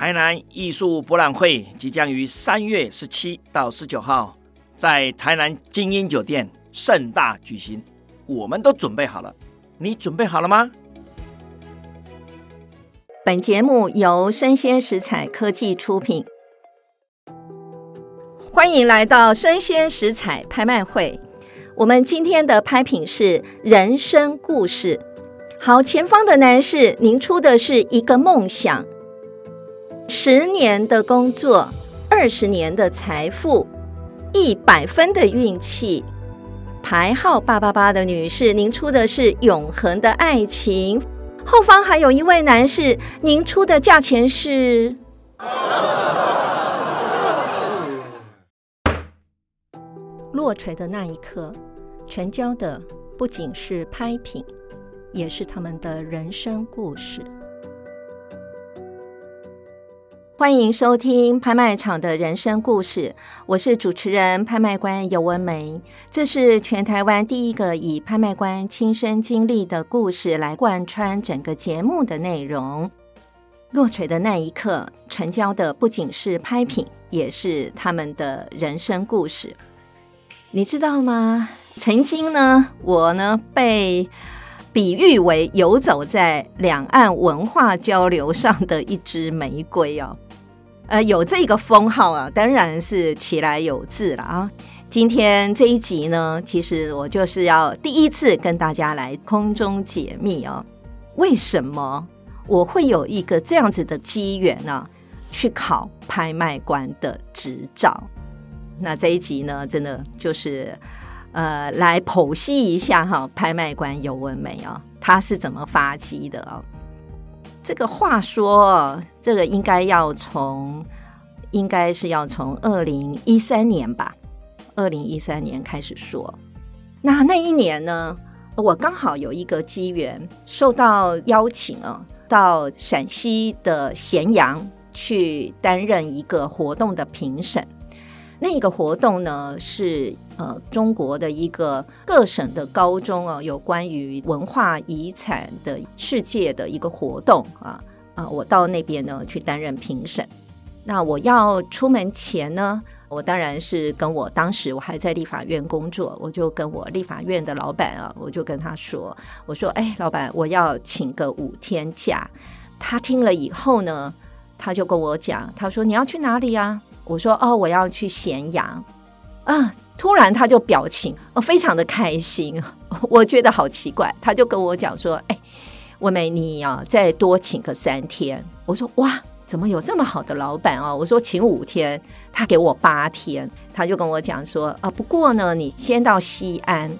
台南艺术博览会即将于三月十七到十九号在台南晶英酒店盛大举行，我们都准备好了，你准备好了吗？本节目由生鲜食采科技出品，欢迎来到生鲜食采拍卖会。我们今天的拍品是人生故事。好，前方的男士，您出的是一个梦想。十年的工作，二十年的财富，一百分的运气。牌号八八八的女士，您出的是永恒的爱情。后方还有一位男士，您出的价钱是？落锤的那一刻，成交的不仅是拍品，也是他们的人生故事。欢迎收听拍卖场的人生故事，我是主持人拍卖官尤文梅。这是全台湾第一个以拍卖官亲身经历的故事来贯穿整个节目的内容。落锤的那一刻，成交的不仅是拍品，也是他们的人生故事。你知道吗？曾经呢，我呢被比喻为游走在两岸文化交流上的一支玫瑰哦。呃，有这个封号啊，当然是其来有自了啊。今天这一集呢，其实我就是要第一次跟大家来空中解密哦。为什么我会有一个这样子的机缘呢？去考拍卖官的执照？那这一集呢，真的就是呃，来剖析一下哈，拍卖官尤文美啊，他是怎么发迹的哦。这个话说，这个应该要从，应该是要从二零一三年吧，二零一三年开始说。那那一年呢，我刚好有一个机缘，受到邀请啊，到陕西的咸阳去担任一个活动的评审。那一个活动呢，是呃中国的一个各省的高中啊，有关于文化遗产的世界的一个活动啊啊，我到那边呢去担任评审。那我要出门前呢，我当然是跟我当时我还在立法院工作，我就跟我立法院的老板啊，我就跟他说，我说哎，老板，我要请个五天假。他听了以后呢，他就跟我讲，他说你要去哪里呀？我说哦，我要去咸阳啊！突然他就表情哦，非常的开心，我觉得好奇怪。他就跟我讲说：“哎，文玫，你啊，再多请个三天。”我说：“哇，怎么有这么好的老板啊？”我说：“请五天，他给我八天。”他就跟我讲说：“啊，不过呢，你先到西安，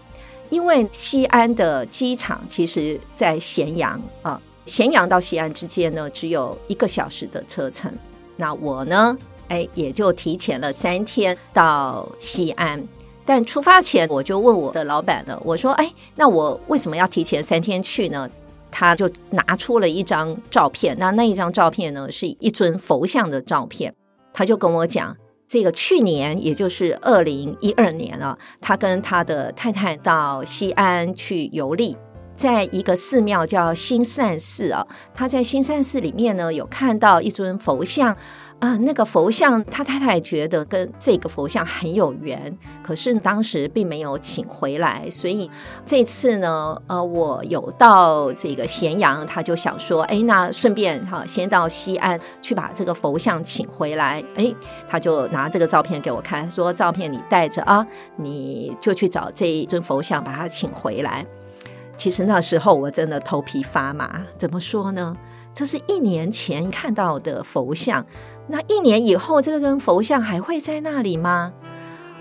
因为西安的机场其实在咸阳啊，咸阳到西安之间呢，只有一个小时的车程。那我呢？”哎，也就提前了三天到西安，但出发前我就问我的老板了，我说：“哎，那我为什么要提前三天去呢？”他就拿出了一张照片，那那一张照片呢，是一尊佛像的照片。他就跟我讲，这个去年，也就是二零一二年啊，他跟他的太太到西安去游历，在一个寺庙叫兴善寺啊，他在兴善寺里面呢，有看到一尊佛像。啊，那个佛像，他太太觉得跟这个佛像很有缘，可是当时并没有请回来，所以这次呢，呃，我有到这个咸阳，他就想说，哎，那顺便哈，先到西安去把这个佛像请回来，哎，他就拿这个照片给我看，说照片你带着啊，你就去找这一尊佛像，把它请回来。其实那时候我真的头皮发麻，怎么说呢？这是一年前看到的佛像。那一年以后，这个尊佛像还会在那里吗？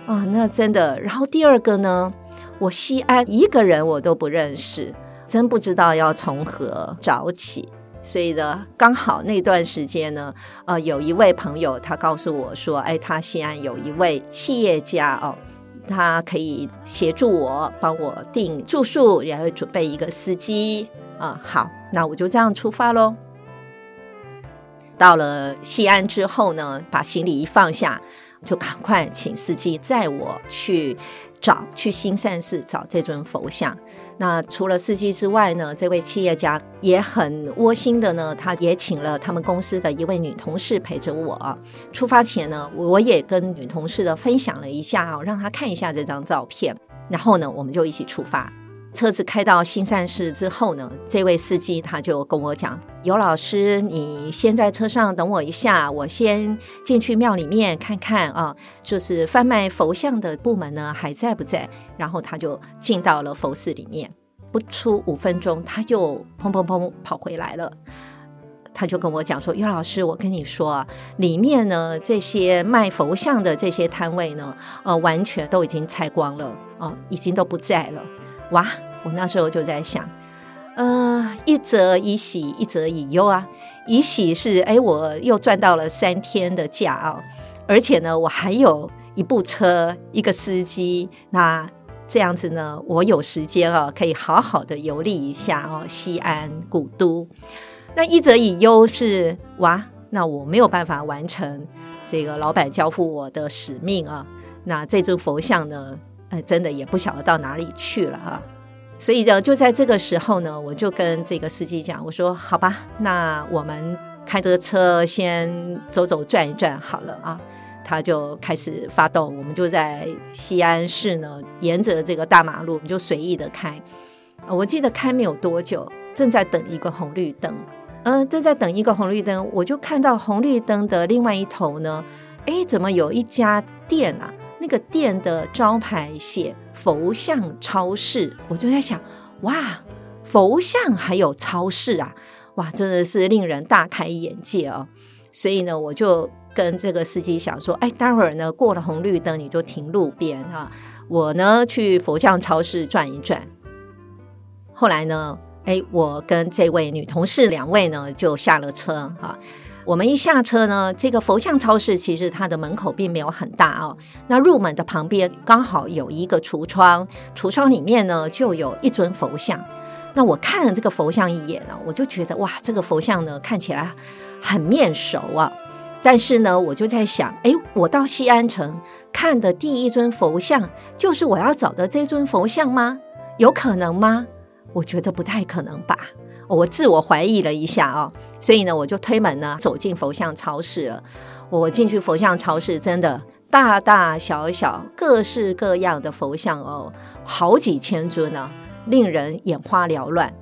啊，那真的。然后第二个呢，我西安一个人我都不认识，真不知道要从何找起。所以呢，刚好那段时间呢，呃，有一位朋友他告诉我说，哎，他西安有一位企业家哦，他可以协助我，帮我订住宿，然后准备一个司机啊。好，那我就这样出发喽。到了西安之后呢，把行李一放下，就赶快请司机载我去找，去新善寺找这尊佛像。那除了司机之外呢，这位企业家也很窝心的呢，他也请了他们公司的一位女同事陪着我。出发前呢，我也跟女同事的分享了一下，让她看一下这张照片。然后呢，我们就一起出发。车子开到新善寺之后呢，这位司机他就跟我讲：“尤老师，你先在车上等我一下，我先进去庙里面看看啊，就是贩卖佛像的部门呢还在不在？”然后他就进到了佛寺里面，不出五分钟，他就砰砰砰跑回来了。他就跟我讲说：“尤老师，我跟你说啊，里面呢这些卖佛像的这些摊位呢，呃，完全都已经拆光了，哦、已经都不在了。”哇！我那时候就在想，呃，一则以喜，一则以忧啊。以喜是，哎，我又赚到了三天的假啊，而且呢，我还有一部车，一个司机。那这样子呢，我有时间啊，可以好好的游历一下哦，西安古都。那一则以忧是，哇，那我没有办法完成这个老板交付我的使命啊。那这尊佛像呢？呃，真的也不晓得到哪里去了哈，所以呢，就在这个时候呢，我就跟这个司机讲，我说：“好吧，那我们开着车先走走转一转好了啊。”他就开始发动，我们就在西安市呢，沿着这个大马路，我们就随意的开。我记得开没有多久，正在等一个红绿灯，嗯、正在等一个红绿灯，我就看到红绿灯的另外一头呢，哎，怎么有一家店啊？那个店的招牌写“佛像超市”，我就在想，哇，佛像还有超市啊，哇，真的是令人大开眼界哦。所以呢，我就跟这个司机想说，哎，待会儿呢过了红绿灯你就停路边啊，我呢去佛像超市转一转。后来呢，哎，我跟这位女同事两位呢就下了车哈。我们一下车呢，这个佛像超市其实它的门口并没有很大哦。那入门的旁边刚好有一个橱窗，橱窗里面呢就有一尊佛像。那我看了这个佛像一眼啊，我就觉得哇，这个佛像呢看起来很面熟啊。但是呢，我就在想，哎，我到西安城看的第一尊佛像，就是我要找的这尊佛像吗？有可能吗？我觉得不太可能吧。我自我怀疑了一下哦。所以呢，我就推门呢，走进佛像超市了。我进去佛像超市，真的大大小小、各式各样的佛像哦，好几千尊呢，令人眼花缭乱。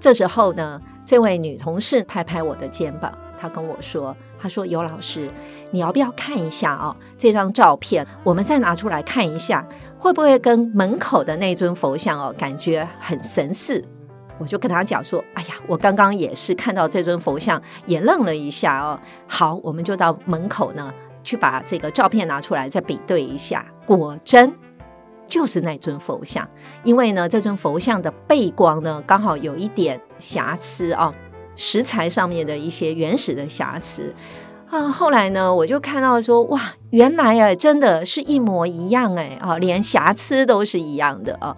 这时候呢，这位女同事拍拍我的肩膀，她跟我说：“她说尤老师，你要不要看一下哦，这张照片，我们再拿出来看一下，会不会跟门口的那尊佛像哦，感觉很神似？”我就跟他讲说：“哎呀，我刚刚也是看到这尊佛像，也愣了一下哦。好，我们就到门口呢，去把这个照片拿出来再比对一下。果真就是那尊佛像，因为呢，这尊佛像的背光呢，刚好有一点瑕疵哦，石材上面的一些原始的瑕疵啊。后来呢，我就看到说，哇，原来啊，真的是一模一样哎啊，连瑕疵都是一样的啊。”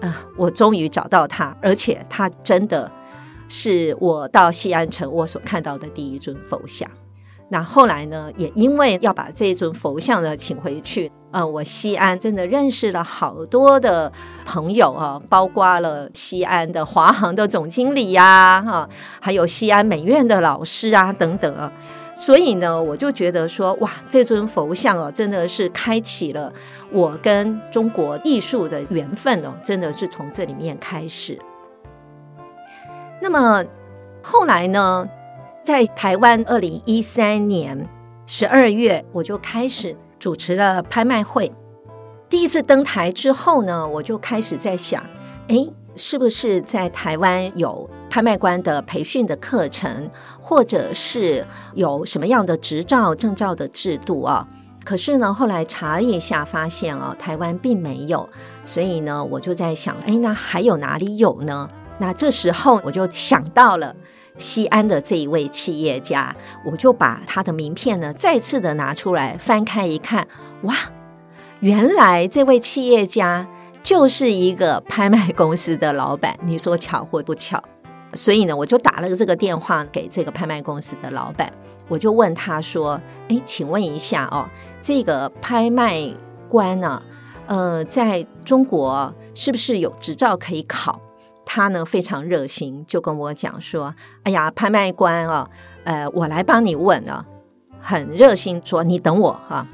啊！我终于找到他，而且他真的是我到西安城我所看到的第一尊佛像。那后来呢，也因为要把这尊佛像呢请回去，呃，我西安真的认识了好多的朋友啊，包括了西安的华航的总经理呀，啊，哈，还有西安美院的老师啊，等等啊。所以呢，我就觉得说，哇，这尊佛像哦，真的是开启了我跟中国艺术的缘分哦，真的是从这里面开始。那么后来呢，在台湾二零一三年十二月，我就开始主持了拍卖会。第一次登台之后呢，我就开始在想，哎，是不是在台湾有拍卖官的培训的课程，或者是有什么样的执照证照的制度啊？可是呢，后来查了一下发现啊，台湾并没有。所以呢，我就在想，哎，那还有哪里有呢？那这时候我就想到了西安的这一位企业家，我就把他的名片呢再次的拿出来翻开一看，哇，原来这位企业家就是一个拍卖公司的老板。你说巧或不巧？所以呢，我就打了这个电话给这个拍卖公司的老板，我就问他说：“哎，请问一下哦，这个拍卖官呢、呃，在中国是不是有执照可以考？”他呢非常热心，就跟我讲说：“哎呀，拍卖官啊，呃，我来帮你问啊。”很热心说：“你等我哈、啊。”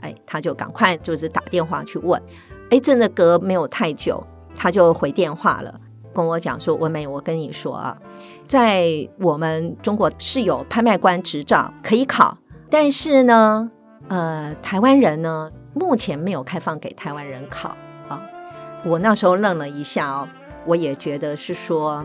哎，他就赶快就是打电话去问。哎，真的隔没有太久，他就回电话了，跟我讲说：“文梅，我跟你说啊，在我们中国是有拍卖官执照可以考，但是呢，呃，台湾人呢目前没有开放给台湾人考啊。”我那时候愣了一下哦。我也觉得是说，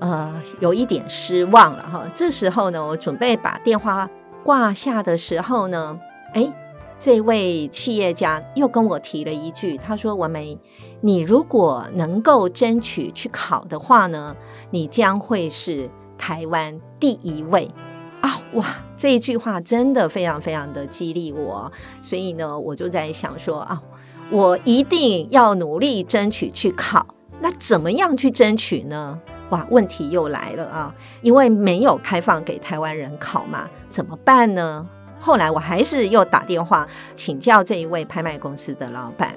呃，有一点失望了哈。这时候呢，我准备把电话挂下的时候呢，哎，这位企业家又跟我提了一句，他说：“文梅，你如果能够争取去考的话呢，你将会是台湾第一位啊！”哇，这一句话真的非常非常的激励我，所以呢，我就在想说啊，我一定要努力争取去考。那怎么样去争取呢？哇，问题又来了啊！因为没有开放给台湾人考嘛，怎么办呢？后来我还是又打电话请教这一位拍卖公司的老板。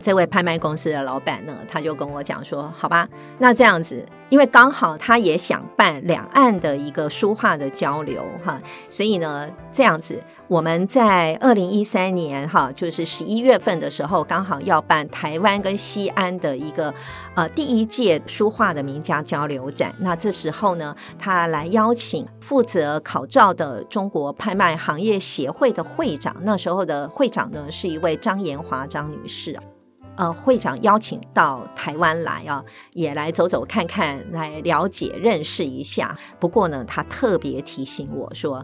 这位拍卖公司的老板呢，他就跟我讲说：“好吧，那这样子，因为刚好他也想办两岸的一个书画的交流哈，所以呢，这样子我们在二零一三年哈，就是十一月份的时候，刚好要办台湾跟西安的一个呃第一届书画的名家交流展。那这时候呢，他来邀请负责考照的中国拍卖行业协会的会长，那时候的会长呢是一位张延华张女士。”呃，会长邀请到台湾来啊，也来走走看看，来了解认识一下。不过呢，他特别提醒我说，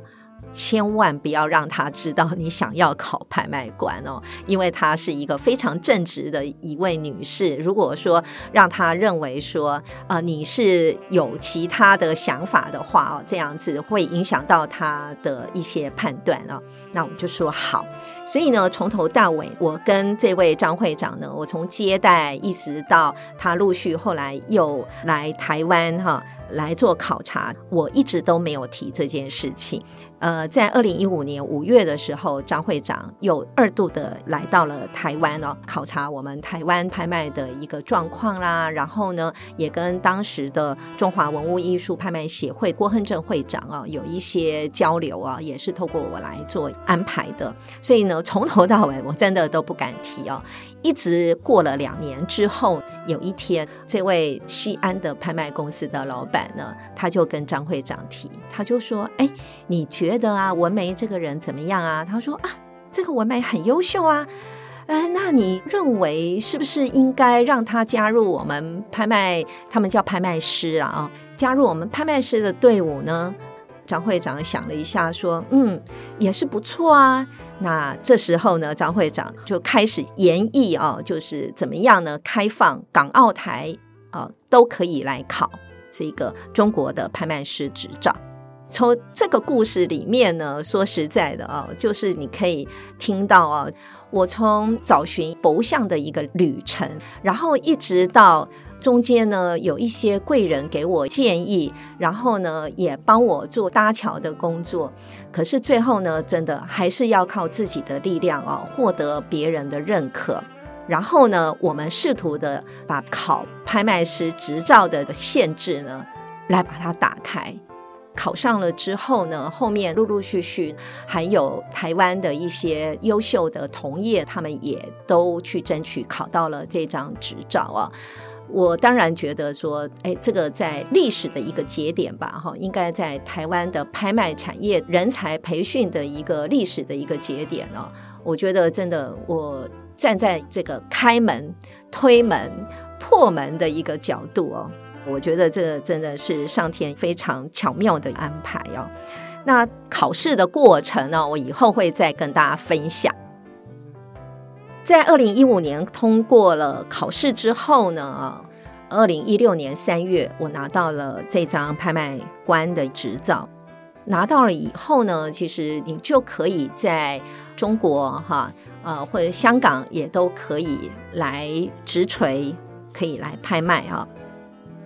千万不要让他知道你想要考拍卖官哦，因为她是一个非常正直的一位女士。如果说让他认为说，呃，你是有其他的想法的话哦，这样子会影响到他的一些判断哦。那我们就说好。所以呢，从头到尾，我跟这位张会长呢，我从接待一直到他陆续后来又来台湾哈。来做考察，我一直都没有提这件事情。呃，在二零一五年五月的时候，张会长又二度的来到了台湾哦，考察我们台湾拍卖的一个状况啦。然后呢，也跟当时的中华文物艺术拍卖协会郭亨正会长啊有一些交流啊，也是透过我来做安排的。所以呢，从头到尾我真的都不敢提哦。一直过了两年之后，有一天，这位西安的拍卖公司的老板呢，他就跟张会长提，他就说：“哎，你觉得啊，文梅这个人怎么样啊？”他说：“啊，这个文梅很优秀啊，呃，那你认为是不是应该让他加入我们拍卖？他们叫拍卖师啊，啊，加入我们拍卖师的队伍呢？”张会长想了一下，说：“嗯，也是不错啊。”那这时候呢，张会长就开始研议啊，就是怎么样呢？开放港澳台啊都可以来考这个中国的拍卖师执照。从这个故事里面呢，说实在的啊，就是你可以听到啊，我从找寻佛像的一个旅程，然后一直到。中间呢，有一些贵人给我建议，然后呢也帮我做搭桥的工作。可是最后呢，真的还是要靠自己的力量啊，获得别人的认可。然后呢，我们试图的把考拍卖师执照的限制呢，来把它打开。考上了之后呢，后面陆陆续续还有台湾的一些优秀的同业，他们也都去争取考到了这张执照啊。我当然觉得说，哎，这个在历史的一个节点吧，哈，应该在台湾的拍卖产业人才培训的一个历史的一个节点哦。我觉得真的，我站在这个开门、推门、破门的一个角度哦，我觉得这真的是上天非常巧妙的安排哦。那考试的过程呢，我以后会再跟大家分享。在二零一五年通过了考试之后呢，二零一六年三月，我拿到了这张拍卖官的执照。拿到了以后呢，其实你就可以在中国哈，呃，或者香港也都可以来直锤，可以来拍卖啊。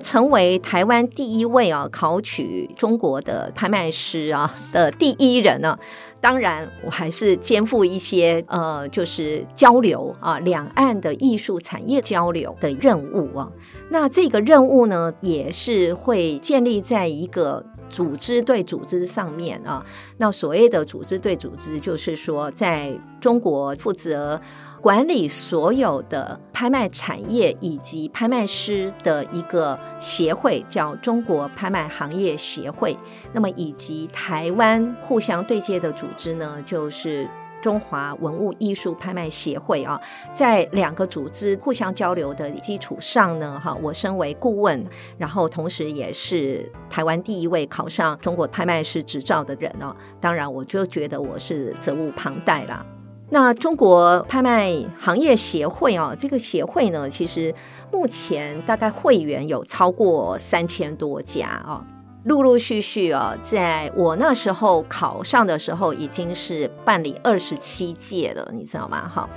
成为台湾第一位啊考取中国的拍卖师啊的第一人呢、啊，当然我还是肩负一些呃，就是交流啊，两岸的艺术产业交流的任务啊。那这个任务呢，也是会建立在一个组织对组织上面啊。那所谓的组织对组织，就是说在中国负责。管理所有的拍卖产业以及拍卖师的一个协会，叫中国拍卖行业协会。那么，以及台湾互相对接的组织呢，就是中华文物艺术拍卖协会啊。在两个组织互相交流的基础上呢，哈，我身为顾问，然后同时也是台湾第一位考上中国拍卖师执照的人哦。当然，我就觉得我是责无旁贷啦。那中国拍卖行业协会啊，这个协会呢，其实目前大概会员有超过三千多家啊，陆陆续续啊，在我那时候考上的时候，已经是办理二十七届了，你知道吗？哈，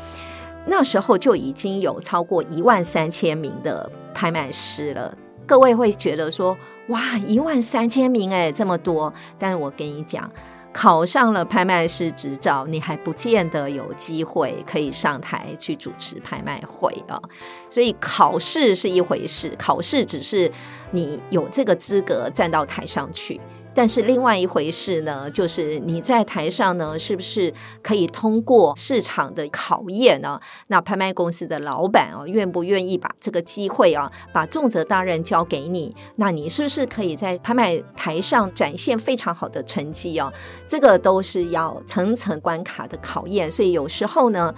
那时候就已经有超过一万三千名的拍卖师了。各位会觉得说，哇，一万三千名哎，这么多，但是我跟你讲。考上了拍卖师执照，你还不见得有机会可以上台去主持拍卖会啊。所以考试是一回事，考试只是你有这个资格站到台上去。但是另外一回事呢，就是你在台上呢，是不是可以通过市场的考验呢？那拍卖公司的老板啊，愿不愿意把这个机会啊，把重责大任交给你？那你是不是可以在拍卖台上展现非常好的成绩啊？这个都是要层层关卡的考验。所以有时候呢，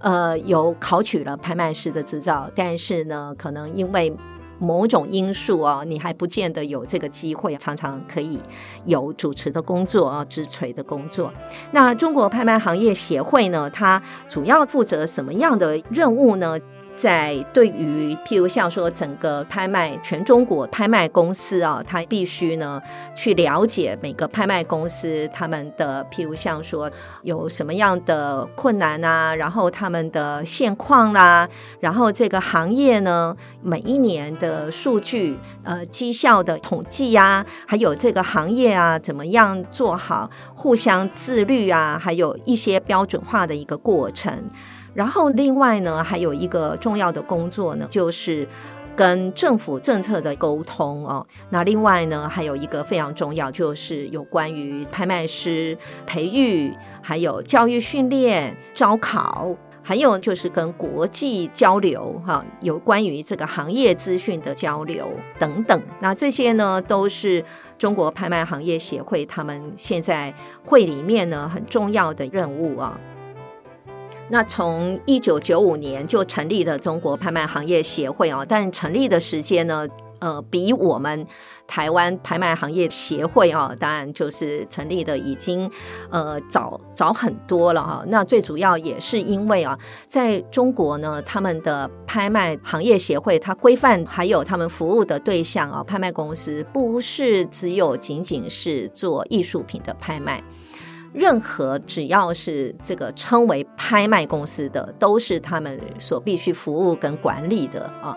呃，有考取了拍卖师的执照，但是呢，可能因为某种因素哦，你还不见得有这个机会，常常可以有主持的工作啊，直锤的工作。那中国拍卖行业协会呢，它主要负责什么样的任务呢？在对于譬如像说整个拍卖全中国拍卖公司啊，他必须呢去了解每个拍卖公司他们的譬如像说有什么样的困难啊，然后他们的现况啦，然后这个行业呢每一年的数据呃绩效的统计呀，还有这个行业啊怎么样做好互相自律啊，还有一些标准化的一个过程。然后，另外呢，还有一个重要的工作呢，就是跟政府政策的沟通哦。那另外呢，还有一个非常重要，就是有关于拍卖师培育，还有教育训练、招考，还有就是跟国际交流哈，有关于这个行业资讯的交流等等。那这些呢，都是中国拍卖行业协会他们现在会里面呢很重要的任务啊。那从一九九五年就成立了中国拍卖行业协会哦，但成立的时间呢，呃，比我们台湾拍卖行业协会哦，当然就是成立的已经呃早早很多了哈。那最主要也是因为啊，在中国呢，他们的拍卖行业协会它规范还有他们服务的对象啊，拍卖公司不是只有仅仅是做艺术品的拍卖。任何只要是这个称为拍卖公司的，都是他们所必须服务跟管理的啊。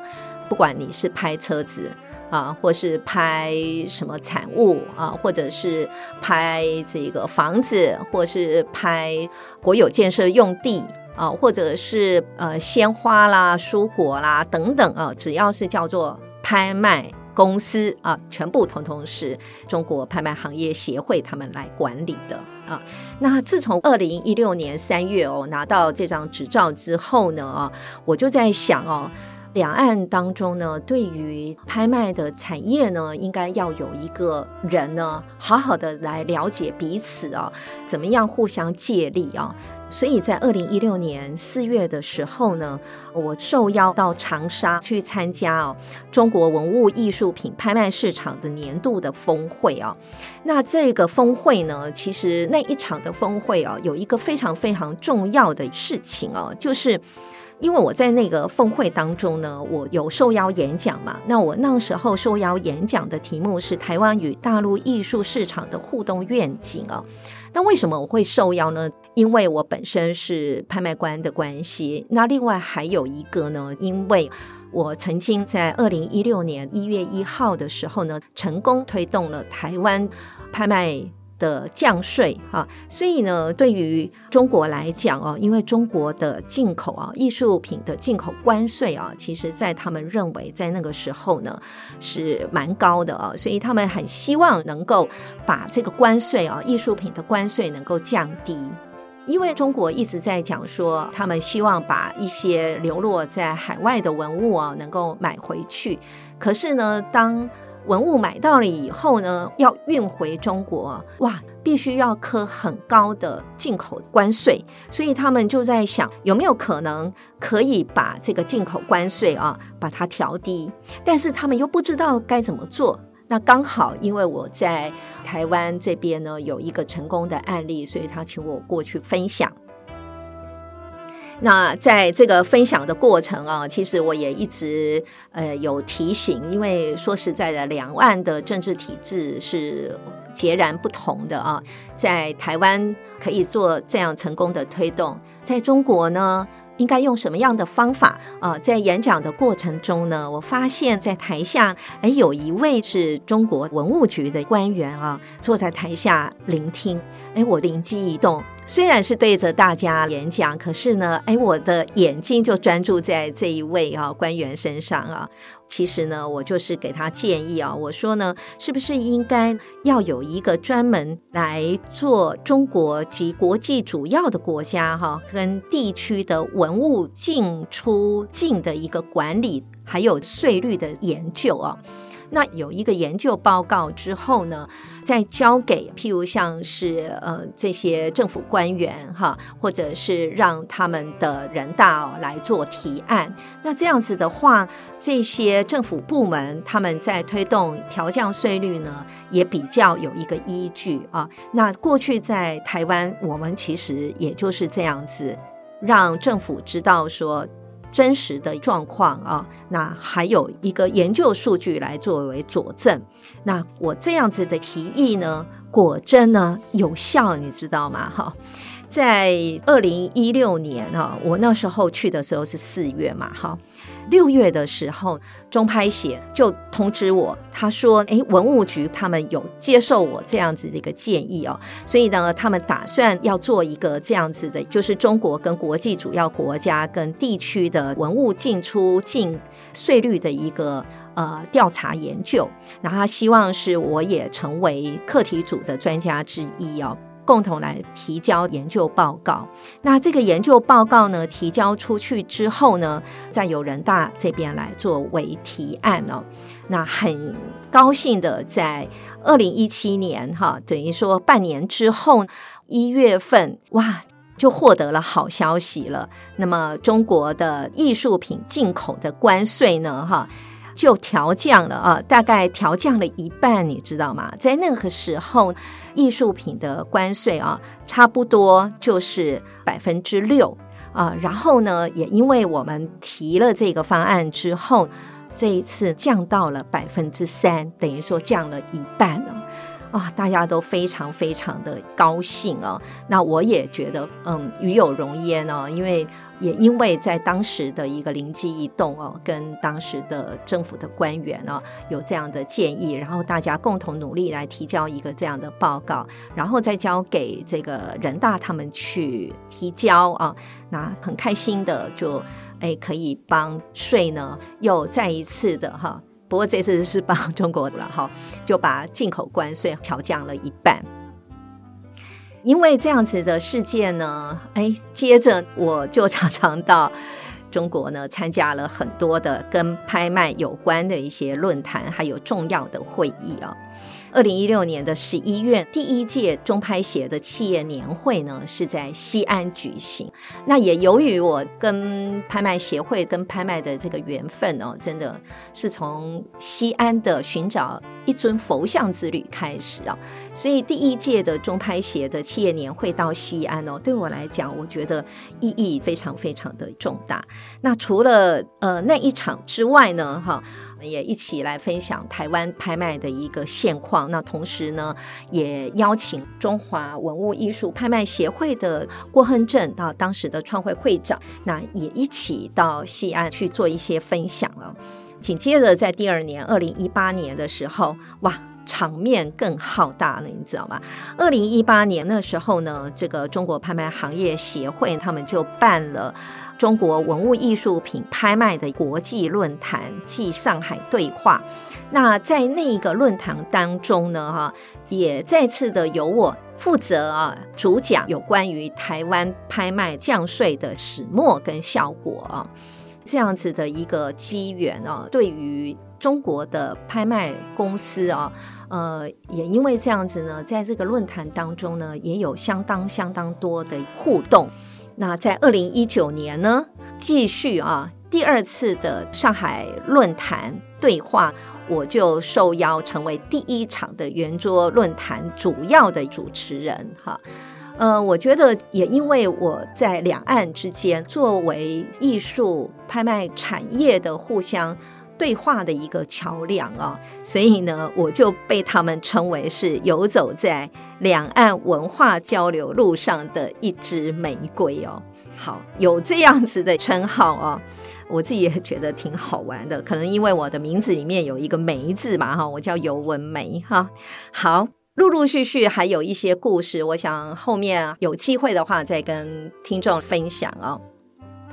不管你是拍车子啊，或是拍什么产物啊，或者是拍这个房子，或是拍国有建设用地啊，或者是呃鲜花啦、蔬果啦等等啊，只要是叫做拍卖。公司啊，全部统统是中国拍卖行业协会他们来管理的啊。那自从二零一六年三月哦拿到这张执照之后呢啊，我就在想哦，两岸当中呢，对于拍卖的产业呢，应该要有一个人呢，好好的来了解彼此啊，怎么样互相借力啊。所以在二零一六年四月的时候呢，我受邀到长沙去参加哦中国文物艺术品拍卖市场的年度的峰会啊。那这个峰会呢，其实那一场的峰会啊，有一个非常非常重要的事情哦，就是因为我在那个峰会当中呢，我有受邀演讲嘛。那我那时候受邀演讲的题目是台湾与大陆艺术市场的互动愿景啊。那为什么我会受邀呢？因为我本身是拍卖官的关系。那另外还有一个呢，因为我曾经在二零一六年一月一号的时候呢，成功推动了台湾拍卖的降税啊，所以呢，对于中国来讲哦，因为中国的进口啊，艺术品的进口关税啊，其实在他们认为在那个时候呢是蛮高的啊，所以他们很希望能够把这个关税啊，艺术品的关税能够降低，因为中国一直在讲说，他们希望把一些流落在海外的文物啊，能够买回去，可是呢，当文物买到了以后呢，要运回中国，哇，必须要科很高的进口关税，所以他们就在想有没有可能可以把这个进口关税啊，把它调低，但是他们又不知道该怎么做。那刚好因为我在台湾这边呢有一个成功的案例，所以他请我过去分享。那在这个分享的过程啊，其实我也一直呃有提醒，因为说实在的，两岸的政治体制是截然不同的啊。在台湾可以做这样成功的推动，在中国呢，应该用什么样的方法啊？在演讲的过程中呢，我发现，在台下哎有一位是中国文物局的官员啊，坐在台下聆听，哎，我灵机一动。虽然是对着大家演讲，可是呢，哎，我的眼睛就专注在这一位啊官员身上啊。其实呢，我就是给他建议啊，我说呢，是不是应该要有一个专门来做中国及国际主要的国家哈跟地区的文物进出境的一个管理，还有税率的研究啊。那有一个研究报告之后呢，再交给譬如像是呃这些政府官员哈，或者是让他们的人大哦来做提案。那这样子的话，这些政府部门他们在推动调降税率呢，也比较有一个依据啊。那过去在台湾，我们其实也就是这样子，让政府知道说。真实的状况啊，那还有一个研究数据来作为佐证。那我这样子的提议呢，果真呢有效，你知道吗？哈，在二零一六年啊，我那时候去的时候是四月嘛，哈。六月的时候，中拍协就通知我，他说：“诶，文物局他们有接受我这样子的一个建议哦，所以呢，他们打算要做一个这样子的，就是中国跟国际主要国家跟地区的文物进出境税率的一个呃调查研究，然后他希望是我也成为课题组的专家之一哦。”共同来提交研究报告。那这个研究报告呢，提交出去之后呢，再由人大这边来作为提案哦。那很高兴的，在二零一七年哈，等于说半年之后一月份，哇，就获得了好消息了。那么中国的艺术品进口的关税呢，哈，就调降了啊，大概调降了一半，你知道吗？在那个时候。艺术品的关税啊，差不多就是百分之六啊。然后呢，也因为我们提了这个方案之后，这一次降到了百分之三，等于说降了一半了啊。大家都非常非常的高兴啊。那我也觉得，嗯，与有荣焉哦，因为。也因为在当时的一个灵机一动哦，跟当时的政府的官员哦有这样的建议，然后大家共同努力来提交一个这样的报告，然后再交给这个人大他们去提交啊，那很开心的就哎可以帮税呢又再一次的哈，不过这次是帮中国了哈，就把进口关税调降了一半。因为这样子的事件呢，哎，接着我就常常到中国呢，参加了很多的跟拍卖有关的一些论坛，还有重要的会议啊。二零一六年的十一月，第一届中拍协的企业年会呢，是在西安举行。那也由于我跟拍卖协会跟拍卖的这个缘分哦，真的是从西安的寻找一尊佛像之旅开始啊。所以第一届的中拍协的企业年会到西安哦，对我来讲，我觉得意义非常非常的重大。那除了呃那一场之外呢，哈。也一起来分享台湾拍卖的一个现况。那同时呢，也邀请中华文物艺术拍卖协会的郭亨正到当时的创会会长，那也一起到西安去做一些分享了。紧接着在第二年，二零一八年的时候，哇！场面更浩大了，你知道吗？二零一八年那时候呢，这个中国拍卖行业协会他们就办了中国文物艺术品拍卖的国际论坛暨上海对话。那在那一个论坛当中呢，哈，也再次的由我负责啊主讲有关于台湾拍卖降税的始末跟效果啊，这样子的一个机缘啊，对于中国的拍卖公司啊。呃，也因为这样子呢，在这个论坛当中呢，也有相当相当多的互动。那在二零一九年呢，继续啊第二次的上海论坛对话，我就受邀成为第一场的圆桌论坛主要的主持人哈。呃，我觉得也因为我在两岸之间作为艺术拍卖产业的互相。对话的一个桥梁啊，所以呢，我就被他们称为是游走在两岸文化交流路上的一支玫瑰哦。好，有这样子的称号哦，我自己也觉得挺好玩的。可能因为我的名字里面有一个“梅”字嘛，哈，我叫尤文梅哈。好，陆陆续续还有一些故事，我想后面有机会的话再跟听众分享哦。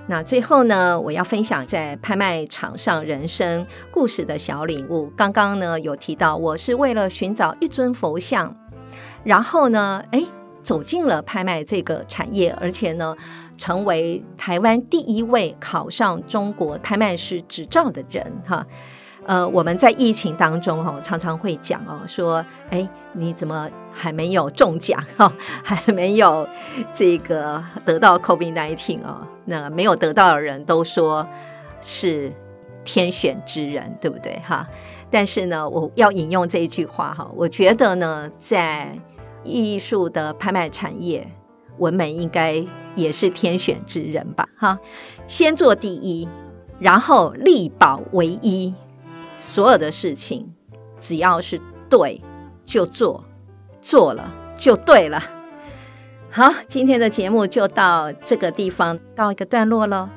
那最后呢，我要分享在拍卖场上人生故事的小礼物。刚刚呢有提到，我是为了寻找一尊佛像，然后呢，哎，走进了拍卖这个产业，而且呢，成为台湾第一位考上中国拍卖师执照的人，哈。呃，我们在疫情当中哈，常常会讲哦，说，哎，你怎么还没有中奖哈，还没有这个得到 COVID-19 哦，那没有得到的人都说是天选之人，对不对哈？但是呢，我要引用这一句话哈，我觉得呢，在艺术的拍卖产业，文美应该也是天选之人吧？哈，先做第一，然后力保唯一。所有的事情，只要是对，就做，做了就对了。好，今天的节目就到这个地方告一个段落喽。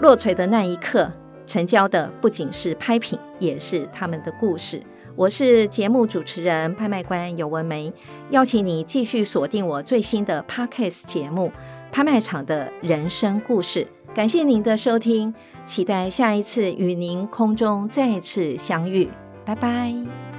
落锤的那一刻，成交的不仅是拍品，也是他们的故事。我是节目主持人、拍卖官尤文梅，邀请你继续锁定我最新的 Podcast 节目《拍卖场的人生故事》。感谢您的收听。期待下一次与您空中再次相遇，拜拜。